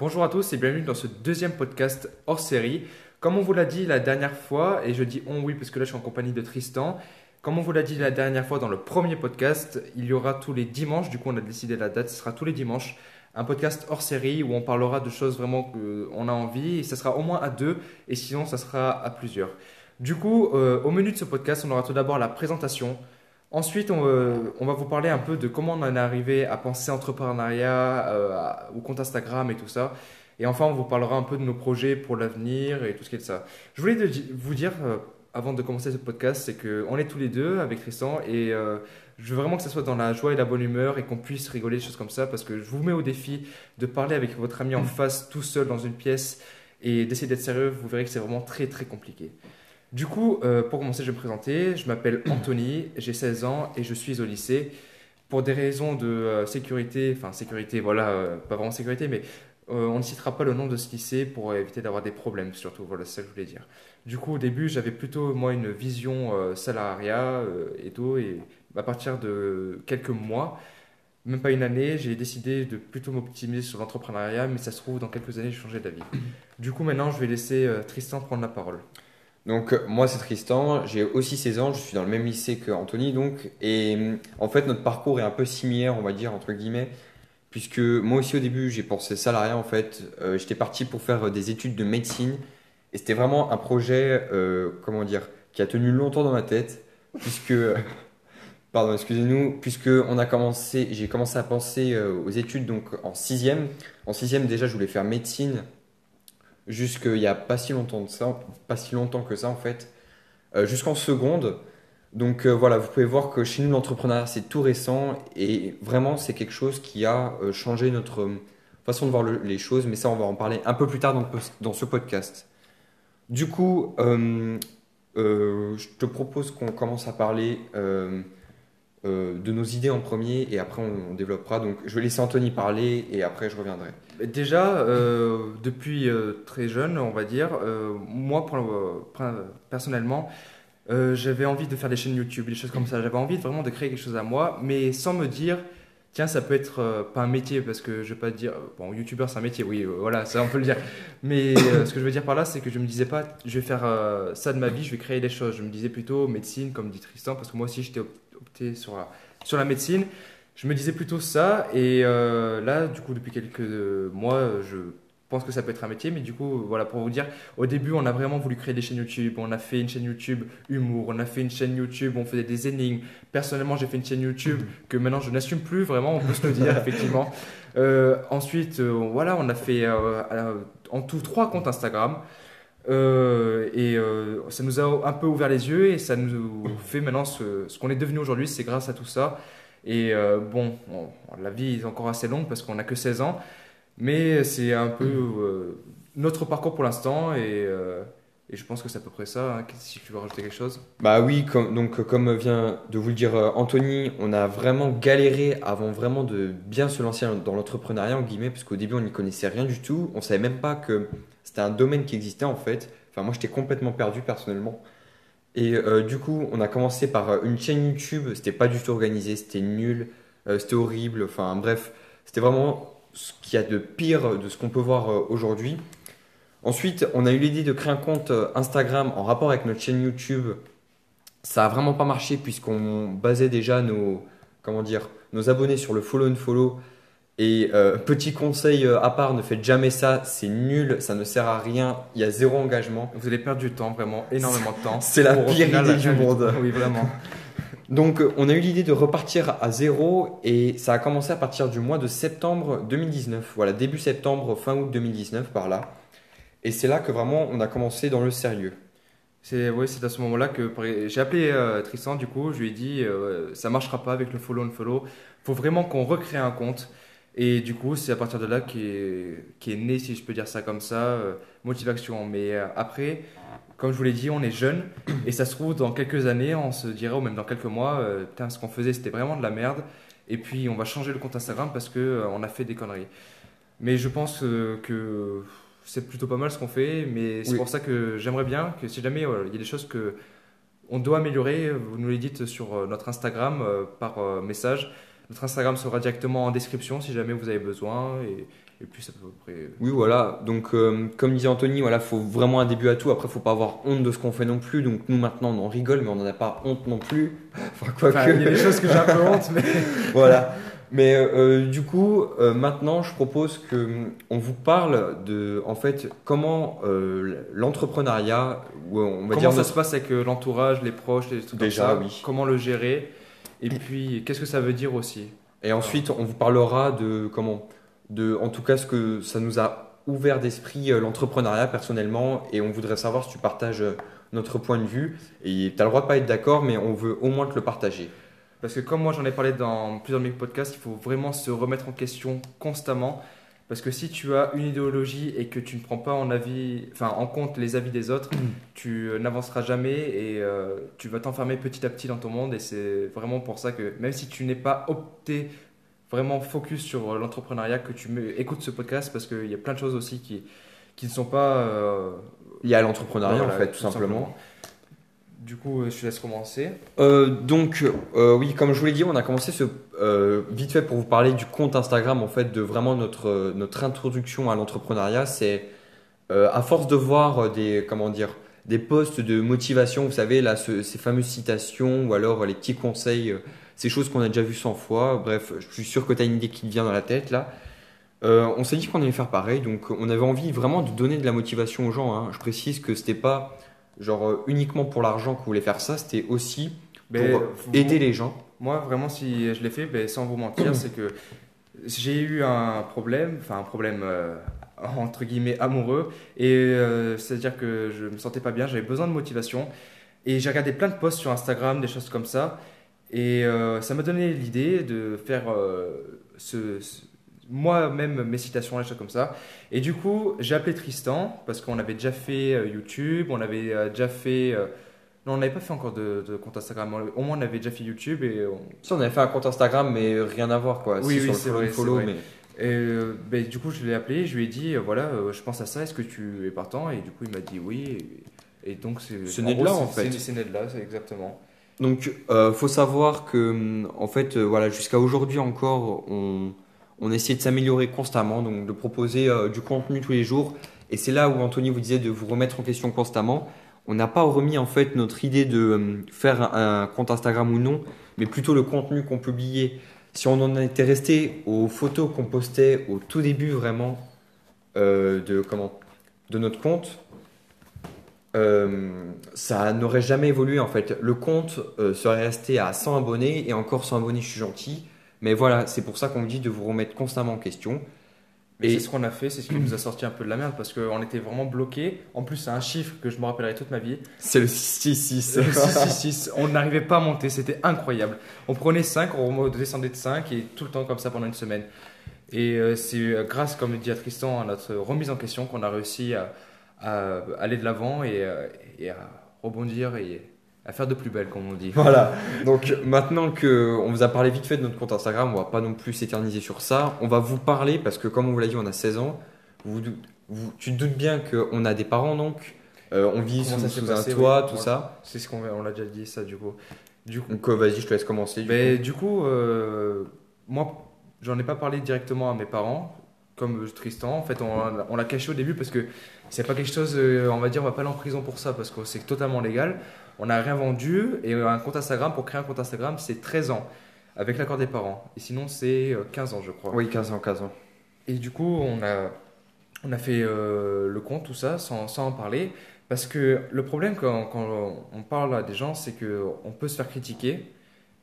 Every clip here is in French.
Bonjour à tous et bienvenue dans ce deuxième podcast hors série. Comme on vous l'a dit la dernière fois, et je dis on oui parce que là je suis en compagnie de Tristan, comme on vous l'a dit la dernière fois dans le premier podcast, il y aura tous les dimanches, du coup on a décidé la date, ce sera tous les dimanches, un podcast hors série où on parlera de choses vraiment qu'on a envie, et ça sera au moins à deux, et sinon ça sera à plusieurs. Du coup, euh, au menu de ce podcast, on aura tout d'abord la présentation, Ensuite, euh, on, va vous parler un peu de comment on en est arrivé à penser entrepreneuriat, euh, au compte Instagram et tout ça. Et enfin, on vous parlera un peu de nos projets pour l'avenir et tout ce qui est de ça. Je voulais vous dire, euh, avant de commencer ce podcast, c'est qu'on est tous les deux avec Tristan et je veux vraiment que ça soit dans la joie et la bonne humeur et qu'on puisse rigoler des choses comme ça parce que je vous mets au défi de parler avec votre ami en face tout seul dans une pièce et d'essayer d'être sérieux. Vous verrez que c'est vraiment très très compliqué. Du coup, euh, pour commencer, je vais me présenter. Je m'appelle Anthony, j'ai 16 ans et je suis au lycée. Pour des raisons de euh, sécurité, enfin sécurité, voilà, euh, pas vraiment sécurité, mais on ne citera pas le nom de ce lycée pour éviter d'avoir des problèmes, surtout. Voilà, c'est ça que je voulais dire. Du coup, au début, j'avais plutôt, moi, une vision salariat et tout. Et à partir de quelques mois, même pas une année, j'ai décidé de plutôt m'optimiser sur l'entrepreneuriat, mais ça se trouve, dans quelques années, j'ai changé d'avis. Du coup, maintenant, je vais laisser Tristan prendre la parole. Donc euh, moi c'est Tristan, j'ai aussi 16 ans, je suis dans le même lycée que Anthony donc. Et euh, en fait notre parcours est un peu similaire on va dire entre guillemets. Puisque moi aussi au début j'ai pensé salariat en fait, euh, j'étais parti pour faire des études de médecine. Et c'était vraiment un projet comment dire qui a tenu longtemps dans ma tête. Puisque pardon excusez-nous. Puisque on a commencé j'ai commencé à penser aux études donc en sixième. En sixième déjà je voulais faire médecine jusqu'il n'y a pas si longtemps de ça, pas si longtemps que ça en fait, euh, jusqu'en seconde. Donc euh, voilà, vous pouvez voir que chez nous l'entrepreneuriat c'est tout récent et vraiment c'est quelque chose qui a euh, changé notre façon de voir les choses, mais ça on va en parler un peu plus tard dans, dans ce podcast. Du coup, je te propose qu'on commence à parler euh, de nos idées en premier et après on, développera. Donc je vais laisser Anthony parler et après je reviendrai. Déjà, euh, depuis euh, très jeune, on va dire, moi personnellement, j'avais envie de faire des chaînes YouTube, des choses comme ça. J'avais envie vraiment de créer quelque chose à moi, mais sans me dire, tiens, ça peut être pas un métier parce que je vais pas dire, bon, YouTubeur c'est un métier, oui, voilà, ça on peut le dire. Mais ce que je veux dire par là, c'est que je me disais pas, je vais faire ça de ma vie, je vais créer des choses. Je me disais plutôt médecine, comme dit Tristan, parce que moi aussi j'étais opté sur la, sur la médecine. Je me disais plutôt ça. Et euh, là, du coup, depuis quelques mois, je pense que ça peut être un métier. Mais du coup, voilà, pour vous dire, au début, on a vraiment voulu créer des chaînes YouTube. On a fait une chaîne YouTube humour. On a fait une chaîne YouTube. On faisait des énigmes. Personnellement, j'ai fait une chaîne YouTube que maintenant je n'assume plus vraiment. On peut se le dire, effectivement. Euh, ensuite, euh, voilà, on a fait en tout trois comptes Instagram. Euh, et euh, ça nous a un peu ouvert les yeux et ça nous fait maintenant ce, ce qu'on est devenu aujourd'hui, c'est grâce à tout ça. Et euh, bon, la vie est encore assez longue parce qu'on n'a que 16 ans, mais c'est un peu notre parcours pour l'instant et, et, je pense que c'est à peu près ça. Hein. Si tu veux rajouter quelque chose Bah oui, comme, donc comme vient de vous le dire Anthony, on a vraiment galéré avant vraiment de bien se lancer dans l'entrepreneuriat, en guillemets, parce qu'au début on n'y connaissait rien du tout. On savait même pas que c'était un domaine qui existait en fait. Enfin, moi, j'étais complètement perdu personnellement. Et euh, du coup, on a commencé par euh, une chaîne YouTube. C'était pas du tout organisé, c'était nul, euh, c'était horrible. Enfin, bref, c'était vraiment ce qu'il y a de pire de ce qu'on peut voir aujourd'hui. Ensuite, on a eu l'idée de créer un compte Instagram en rapport avec notre chaîne YouTube. Ça a vraiment pas marché puisqu'on basait déjà nos, comment dire, nos abonnés sur le follow and follow et euh, petit conseil euh, à part, ne faites jamais ça, c'est nul, ça ne sert à rien, il y a zéro engagement. Vous allez perdre du temps, vraiment énormément de temps. c'est la pire idée du monde. Oui, vraiment. Donc euh, on a eu l'idée de repartir à zéro et ça a commencé à partir du mois de septembre 2019. Voilà, début septembre, fin août 2019 par là. Et c'est là que vraiment on a commencé dans le sérieux. C'est oui, c'est à ce moment-là que j'ai appelé Tristan du coup, je lui ai dit ça marchera pas avec le follow and follow. Faut vraiment qu'on recrée un compte. Et du coup, c'est à partir de là qu'est est né, si je peux dire ça comme ça, euh, motivation. Mais euh, après, comme je vous l'ai dit, on est jeune et ça se trouve dans quelques années, on se dirait, ou même dans quelques mois, euh, putain, ce qu'on faisait, c'était vraiment de la merde. Et puis, on va changer le compte Instagram parce que on a fait des conneries. Mais je pense que c'est plutôt pas mal ce qu'on fait. Mais c'est pour ça que j'aimerais bien que si jamais il y a des choses que on doit améliorer, vous nous les dites sur notre Instagram par message notre Instagram sera directement en description si jamais vous avez besoin. Et, et puis, ça peut à peu près. Oui, voilà. Donc, euh, comme disait Anthony, voilà, faut vraiment un début à tout. Après, faut pas avoir honte de ce qu'on fait non plus. Donc, nous maintenant, on en rigole, mais on n'en a pas honte non plus. Enfin, quoi que. Il y a des choses que j'ai un peu honte, mais. voilà. Mais euh, du coup, euh, maintenant, je propose que on vous parle de, en fait, comment euh, l'entrepreneuriat, on va comment dire ça notre- se passe avec euh, l'entourage, les proches, les trucs Déjà, comme ça? oui. Comment le gérer? Et puis, qu'est-ce que ça veut dire aussi? Et ensuite, on vous parlera de comment, de, en tout cas, ce que ça nous a ouvert d'esprit euh, l'entrepreneuriat personnellement, et on voudrait savoir si tu partages euh, notre point de vue. Et tu as le droit de pas être d'accord, mais on veut au moins te le partager. Parce que comme moi j'en ai parlé dans plusieurs de mes podcasts, il faut vraiment se remettre en question constamment. Parce que si tu as une idéologie et que tu ne prends pas en, avis, enfin, en compte les avis des autres, tu euh, n'avanceras jamais et euh, tu vas t'enfermer petit à petit dans ton monde. Et c'est vraiment pour ça que même si tu n'es pas opté vraiment focus sur euh, l'entrepreneuriat, que tu écoutes ce podcast parce qu'il y a plein de choses aussi qui, qui ne sont pas... euh, Il y a l'entrepreneuriat, voilà, en fait, tout, simplement. Du coup, euh, je te laisse commencer. Euh, donc, euh, oui, comme je vous l'ai dit, on a commencé ce vite fait pour vous parler du compte Instagram, en fait, de vraiment notre, notre introduction à l'entrepreneuriat. C'est à force de voir des, comment dire, des posts de motivation, vous savez, là, ce- ces fameuses citations ou alors les petits conseils, ces choses qu'on a déjà vues 100 fois. Bref, je suis sûr que tu as une idée qui te vient dans la tête là. On s'est dit qu'on allait faire pareil, donc on avait envie vraiment de donner de la motivation aux gens. hein. Je précise que c'était pas genre euh, uniquement pour l'argent qu'on voulait faire ça, c'était aussi pour vous- aider les gens. Moi, vraiment, si je l'ai fait, ben, sans vous mentir, c'est que j'ai eu un problème, enfin un problème euh, entre guillemets amoureux, et euh, c'est-à-dire que je me sentais pas bien, j'avais besoin de motivation, et j'ai regardé plein de posts sur Instagram, des choses comme ça, et euh, ça m'a donné l'idée de faire ce, ce- moi-même mes citations, les choses comme ça. Et du coup, j'ai appelé Tristan parce qu'on avait déjà fait euh, YouTube, on avait euh, déjà fait. euh, non, on n'avait pas fait encore de, de compte Instagram. Au moins, on avait déjà fait YouTube et on, Si on avait fait un compte Instagram, mais rien à voir quoi. Oui, Si, oui, sur le c'est follow, vrai, follow, c'est vrai. mais Et euh, ben, du coup, je l'ai appelé, je lui ai dit, euh, voilà, euh, je pense à ça, est-ce que tu es partant? Et du coup, il m'a dit oui. Et, et donc, c'est. C'est né de gros, là, c'est- en fait. c'est- C'est né de là, c'est exactement. Donc, euh, faut savoir que, hum, en fait, euh, voilà, jusqu'à aujourd'hui encore, on, on essaie de s'améliorer constamment, donc de proposer euh, du contenu tous les jours. Et c'est là où Anthony vous disait de vous remettre en question constamment. On n'a pas remis en fait notre idée de hum, faire un, compte Instagram ou non, mais plutôt le contenu qu'on publiait. Si on en était resté aux photos qu'on postait au tout début vraiment euh, de comment de notre compte, euh, ça n'aurait jamais évolué en fait. Le compte euh, serait resté à 100 abonnés et encore 100 abonnés, je suis gentil. Mais voilà, c'est pour ça qu'on vous dit de vous remettre constamment en question. Et Et- c'est ce qu'on a fait, c'est ce qui nous a sorti un peu de la merde parce qu'on était vraiment bloqués. En plus, c'est un chiffre que je me rappellerai toute ma vie. C'est le 666. Le 666, on n'arrivait pas à monter, c'était incroyable. On prenait 5, on descendait de 5 et tout le temps comme ça pendant une semaine. Et euh, c'est euh, grâce, comme dit à Tristan, à notre remise en question qu'on a réussi à, à aller de l'avant et, euh, et à rebondir et à faire de plus belle, comme on dit. Voilà. Donc maintenant que on vous a parlé vite fait de notre compte Instagram, on va pas non plus s'éterniser sur ça. On va vous parler parce que comme on vous l'a dit, on a 16 ans. Vous, vous- tu te doutes bien qu'on a des parents donc. Euh, on vit Comment sous, passé, un toit, oui. tout ça. C'est ce qu'on on l'a déjà dit, ça, du coup. Du coup, Donc euh, vas-y, je te laisse commencer. du Mais du coup, euh, moi, j'en ai pas parlé directement à mes parents, comme Tristan. En fait, on, on l'a caché au début parce que c'est pas quelque chose, euh, on va dire, on va pas aller en prison pour ça parce que c'est totalement légal. On n'a rien vendu et un compte Instagram, pour créer un compte Instagram, c'est 13 ans avec l'accord des parents. Et sinon, c'est euh, 15 ans, je crois. Oui, 15 ans, 15 ans. Et du coup, on a, on a fait euh, le compte, tout ça, sans, sans en parler. Parce que le problème quand, quand on parle à des gens, c'est qu'on peut se faire critiquer.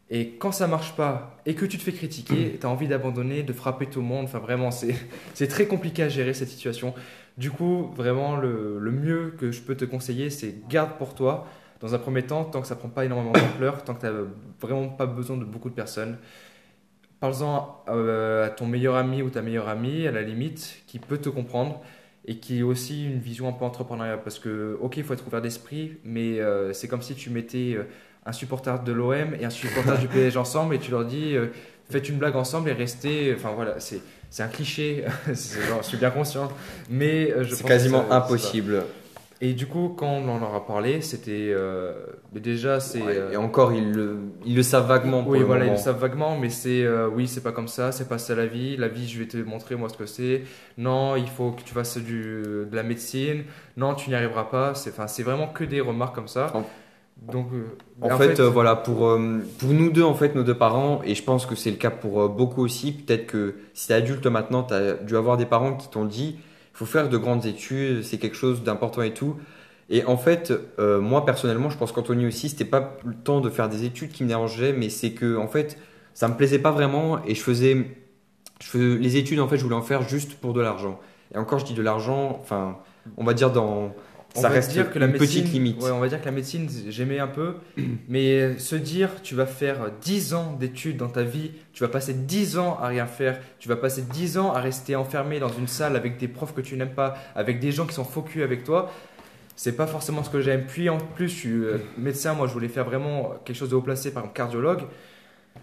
Et quand ça marche pas et que tu te fais critiquer, tu as envie d'abandonner, de frapper tout le monde. Enfin, vraiment, c'est c'est très compliqué à gérer cette situation. Du coup, vraiment, le, mieux que je peux te conseiller, c'est garde pour toi. Dans un premier temps, tant que ça prend pas énormément d'ampleur, tant que tu n'as vraiment pas besoin de beaucoup de personnes, parle-en euh, à ton meilleur ami ou ta meilleure amie, à la limite, qui peut te comprendre et qui a aussi une vision un peu entrepreneuriale. Parce que, ok, il faut être ouvert d'esprit, mais euh, c'est comme si tu mettais euh, un supporter de l'OM et un supporter du PSG ensemble et tu leur dis faites une blague ensemble et restez. Enfin voilà, c'est. C'est un cliché, genre, je suis bien conscient, mais euh, je C'est quasiment ça- impossible. Et du coup, quand on en leur a parlé, c'était. euh, déjà, c'est. Ouais, euh, Et encore, ils le, ils le savent vaguement. pour oui, le voilà, ils le savent vaguement, mais c'est. euh, oui, c'est pas comme ça, c'est pas ça la vie. La vie, je vais te montrer moi ce que c'est. Non, il faut que tu fasses du, de la médecine. Non, tu n'y arriveras pas. C'est enfin, c'est vraiment que des remarques comme ça. Donc. euh, En, fait, euh, voilà, pour, euh, pour nous deux, en fait, nos deux parents, et je pense que c'est le cas pour beaucoup aussi, peut-être que si t'es adulte maintenant, t'as dû avoir des parents qui t'ont dit, il faut faire de grandes études, c'est quelque chose d'important et tout. Et en fait, moi personnellement, je pense qu'Anthony aussi, c'était pas le temps de faire des études qui me dérangeaient, mais c'est que, en fait, ça me plaisait pas vraiment, et je faisais, je faisais les études, en fait, je voulais en faire juste pour de l'argent. Et encore, je dis de l'argent, enfin, on va dire dans, On ça reste dire que la une médecine, petite limite. Ouais, on va dire que la médecine, j'aimais un peu. mais se dire, tu vas faire 10 ans d'études dans ta vie, tu vas passer 10 ans à rien faire, tu vas passer 10 ans à rester enfermé dans une salle avec des profs que tu n'aimes pas, avec des gens qui sont focus avec toi. C'est pas forcément ce que j'aime. Puis en plus, je suis euh, médecin, moi je voulais faire vraiment quelque chose de haut placé, par exemple cardiologue.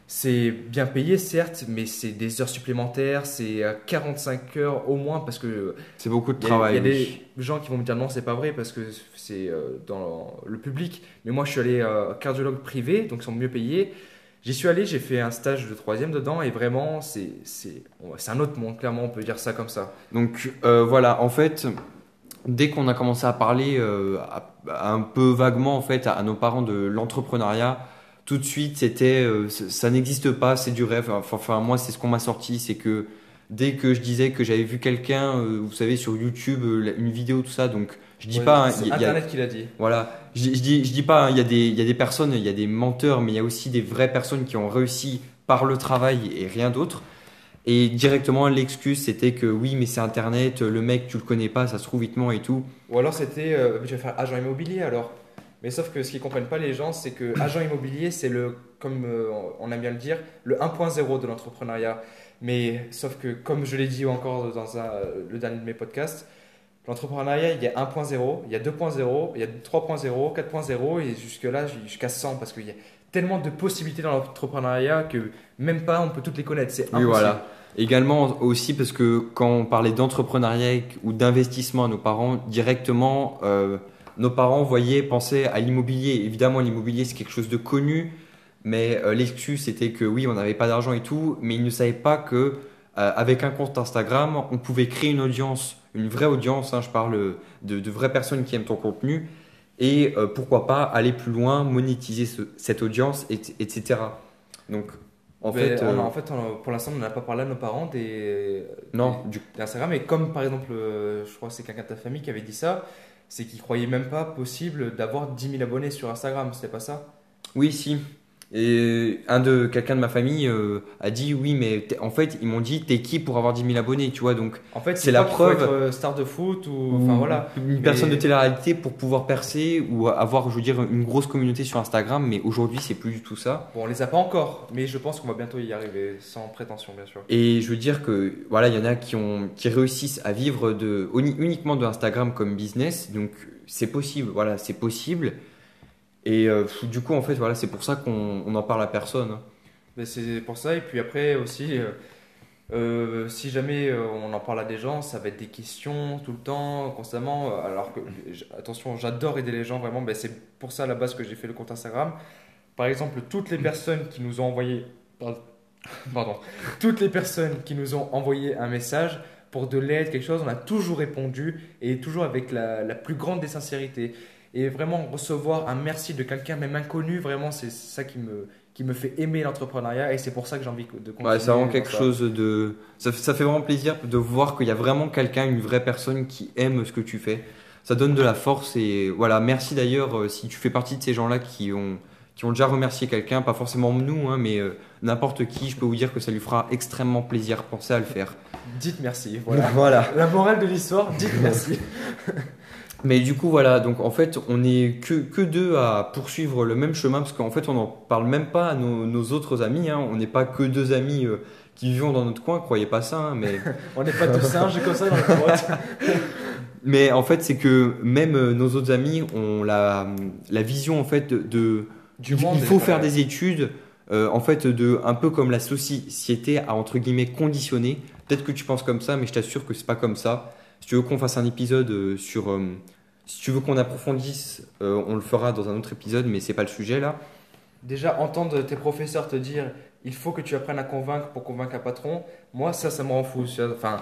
C'est bien payé, certes, mais c'est des heures supplémentaires, c'est euh, 45 heures au moins parce que C'est beaucoup de il y a- travail. Il y a oui. des gens qui vont me dire non, c'est pas vrai parce que c'est euh, dans le public. Mais moi, je suis allé euh, cardiologue privé, donc ils sont mieux payés. J'y suis allé, j'ai fait un stage de troisième dedans et vraiment, c'est c'est un autre monde, clairement, on peut dire ça comme ça. Donc euh, voilà, en fait, dès qu'on a commencé à parler euh, à- à un peu vaguement en fait à, à nos parents de l'entrepreneuriat, tout de suite c'était euh, ça, n'existe pas, c'est du rêve. Enfin, moi c'est ce qu'on m'a sorti, c'est que dès que je disais que j'avais vu quelqu'un, euh, vous savez sur YouTube, euh, une vidéo tout ça, donc je dis Ouais, pas, hein, c'est y Internet qui l'a dit. voilà, je, dis- je dis, je dis pas, hein, il y, a des- il y a des personnes, il y a des menteurs, mais il y a aussi des vraies personnes qui ont réussi par le travail et rien d'autre. Et directement, l'excuse c'était que oui, mais c'est Internet, le mec, tu le connais pas, ça se trouve vite et tout. Ou alors c'était, euh, je vais faire agent immobilier alors. Mais sauf que ce qu'ils comprennent pas les gens, c'est que agent immobilier, c'est le, comme euh, on aime bien le dire, le 1.0 de l'entrepreneuriat. Mais sauf que, comme je l'ai dit encore dans un- le dernier de mes podcasts, l'entrepreneuriat, il y a 1.0, il y a 2.0, il y a 3.0, 4.0 et jusque-là jusqu'à 100 parce qu'il y a tellement de possibilités dans l'entrepreneuriat que même pas on peut toutes les connaître. C'est Oui, impossible. voilà. Également aussi parce que quand on parlait d'entrepreneuriat ou d'investissement à nos parents, directement, euh, nos parents voyaient, pensaient à l'immobilier. Évidemment, l'immobilier, c'est quelque chose de connu, mais euh, l'excuse, c'était que oui, on n'avait pas d'argent et tout, mais ils ne savaient pas que euh, avec un compte Instagram, on pouvait créer une audience, une vraie audience, hein, je parle de, de vraies personnes qui aiment ton contenu, et euh, pourquoi pas aller plus loin, monétiser ce- cette audience, et- etc. Donc, en Mais fait, on a- en fait, on pour l'instant, on n'a pas parlé à nos parents des, non, du d'Instagram. Et comme par exemple, je crois que c'est quelqu'un de ta famille qui avait dit ça, c'est qu'il croyait même pas possible d'avoir 10 000 abonnés sur Instagram, c'était pas ça? Oui, si. Et un de quelqu'un de ma famille euh, a dit oui, mais en fait, ils m'ont dit t'es qui pour avoir 10 000 abonnés, tu vois. Donc, En fait, C'est la preuve. être euh, star de foot ou. Enfin voilà. une Mais- personne de télé-réalité pour pouvoir percer ou avoir, je veux dire, une grosse communauté sur Instagram. Mais aujourd'hui, c'est plus du tout ça. Bon, on les a pas encore, mais je pense qu'on va bientôt y arriver, sans prétention, bien sûr. Et je veux dire que voilà, il y en a qui ont qui réussissent à vivre de uni- uniquement de Instagram comme business. Donc, c'est possible. Voilà, c'est possible. Et euh, du coup, en fait, voilà, c'est pour ça qu'on on en parle à personne. hein. Mais c'est pour ça, et puis après aussi, euh, euh, si jamais on en parle à des gens, ça va être des questions tout le temps, constamment. Alors que, attention, j'adore aider les gens, vraiment, ben, c'est pour ça à la base que j'ai fait le compte Instagram. Par exemple, toutes les personnes qui nous ont envoyé. Pardon. Toutes les personnes qui nous ont envoyé un message pour de l'aide, quelque chose, on a toujours répondu et toujours avec la, la plus grande des sincérités. Et vraiment, recevoir un merci de quelqu'un, même inconnu, vraiment, c'est ça qui me, qui me fait aimer l'entrepreneuriat et c'est pour ça que j'ai envie de continuer. Ouais, c'est vraiment quelque ça. chose de. Ça, ça fait vraiment plaisir de voir qu'il y a vraiment quelqu'un, une vraie personne qui aime ce que tu fais. Ça donne de la force et voilà. Merci d'ailleurs euh, si tu fais partie de ces gens-là qui ont, qui ont déjà remercié quelqu'un, pas forcément nous, hein, mais euh, n'importe qui, je peux vous dire que ça lui fera extrêmement plaisir. Pensez à le faire. Dites merci. Voilà. voilà. La morale de l'histoire, dites merci. Mais du coup, voilà, donc en fait, on n'est que, que deux à poursuivre le même chemin parce qu'en fait, on n'en parle même pas à nos, nos autres amis. hein. On n'est pas que deux amis euh, qui vivons dans notre coin, croyez pas ça, hein, mais. On n'est pas tous singes comme ça dans la grotte. Mais en fait, c'est que même euh, nos autres amis ont la, la vision en fait de, de- Du monde. il faut faire des études, euh, en fait, de un peu comme la société a entre guillemets conditionné. Peut-être que tu penses comme ça, mais je t'assure que c'est pas comme ça. Si tu veux qu'on fasse un épisode euh, sur euh, Si tu veux qu'on approfondisse, euh, on le fera dans un autre épisode, mais c'est pas le sujet là. Déjà, entendre tes professeurs te dire il faut que tu apprennes à convaincre pour convaincre un patron, moi, ça, ça me rend fou. Enfin,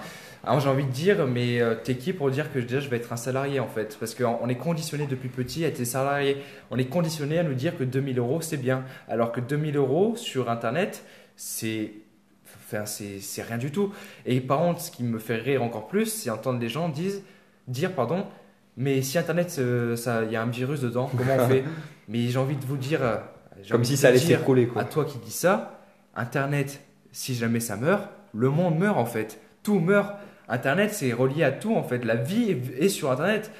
j'ai envie de dire, mais t'es qui pour dire que déjà je vais être un salarié en fait? Parce qu'on est conditionné depuis petit à être salarié. On est conditionné à nous dire que 2000 euros c'est bien. Alors que 2000 euros sur internet, c'est. Enfin, c'est rien du tout. Et par contre, ce qui me fait rire encore plus, c'est entendre les gens disent, dire, pardon, mais si internet, euh, il y a un virus dedans, comment on fait? Mais j'ai envie de vous dire. euh, Comme si ça allait s'écrouler quoi. à toi qui dis ça, Internet, si jamais ça meurt, le monde meurt en fait. Tout meurt. Internet, c'est relié à tout en fait. La vie est, est sur Internet.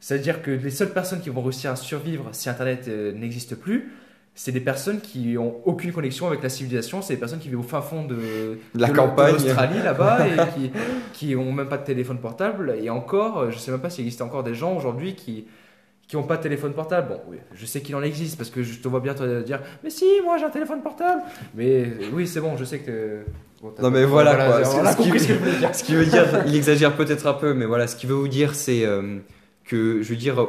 C'est-à-dire que les seules personnes qui vont réussir à survivre si Internet euh, n'existe plus, c'est des personnes qui ont aucune connexion avec la civilisation. C'est des personnes qui vivent au fin fond de, De la de campagne. l'Australie là-bas et qui, qui ont même pas de téléphone portable. Et encore, je sais même pas s'il existe encore des gens aujourd'hui qui qui n'ont pas de téléphone portable. Bon, oui, je sais qu'il en existe parce que je te vois bien te dire Mais si, moi j'ai un téléphone portable. Mais oui, c'est bon, je sais que. bon, Non mais voilà, quoi. Ce qui- ce dire. Ce qui veut dire, il exagère peut-être un peu, mais voilà, ce qu'il veut vous dire, c'est euh, que, je veux dire,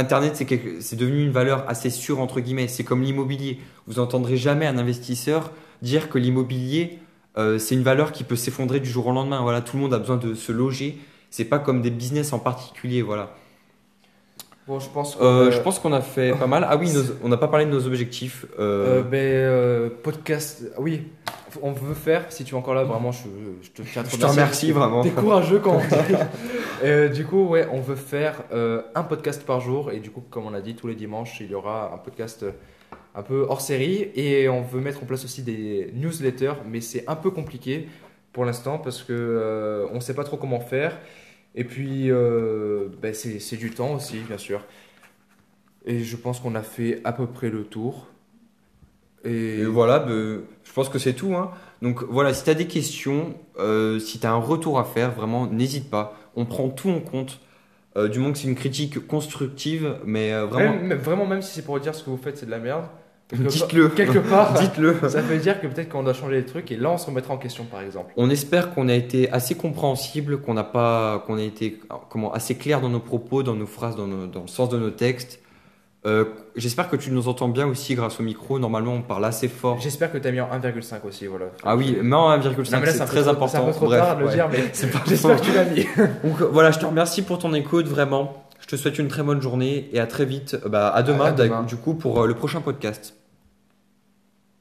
Internet, c'est devenu une valeur assez sûre, entre guillemets. C'est comme l'immobilier. Vous entendrez jamais un investisseur dire que l'immobilier, euh, c'est une valeur qui peut s'effondrer du jour au lendemain. Voilà, tout le monde a besoin de se loger. C'est pas comme des business en particulier, voilà. Bon, je pense. que, Euh, euh, je pense qu'on a fait pas mal. Ah oui, nos- on n'a pas parlé de nos objectifs. Euh, euh, ben, euh, podcast. Oui, on veut faire. Si tu es encore là, vraiment, je, je te tiens à je te remercie vraiment. T'es courageux quand on dit. Euh, du coup, ouais, on veut faire euh, un podcast par jour. Et du coup, comme on a dit, tous les dimanches, il y aura un podcast un peu hors série. Et on veut mettre en place aussi des newsletters. Mais c'est un peu compliqué pour l'instant parce que euh, on ne sait pas trop comment faire. Et puis, euh, ben, c'est du temps aussi, bien sûr. Et je pense qu'on a fait à peu près le tour. Et, Et voilà, ben, je pense que c'est tout. hein. Donc voilà, si tu as des questions, euh, si tu as un retour à faire, vraiment, n'hésite pas. On prend tout en compte. Euh, du moment que c'est une critique constructive, mais euh, vraiment, même, même- vraiment, même si c'est pour dire ce que vous faites, c'est de la merde. Dites-le. Quelque part, Dites-le. ça veut dire que peut-être qu'on doit changer les trucs et là on se remettra en question par exemple. On espère qu'on a été assez compréhensible, qu'on n'a pas, qu'on a été comment assez clair dans nos propos, dans nos phrases, dans, nos- dans le sens de nos textes. Euh, J'espère que tu nous entends bien aussi grâce au micro. Normalement, on parle assez fort. J'espère que tu as mis en 1,5 aussi, voilà. Ah oui, mais en 1,5, Non, mais là, c'est très trop- C'est un important. peu trop Bref, tard de le ouais. dire, mais j'espère que tu l'as mis. Donc voilà, je te remercie pour ton écoute, vraiment. Je te souhaite une très bonne journée et à très vite. Bah, à demain, À demain. du coup, pour euh, le prochain podcast.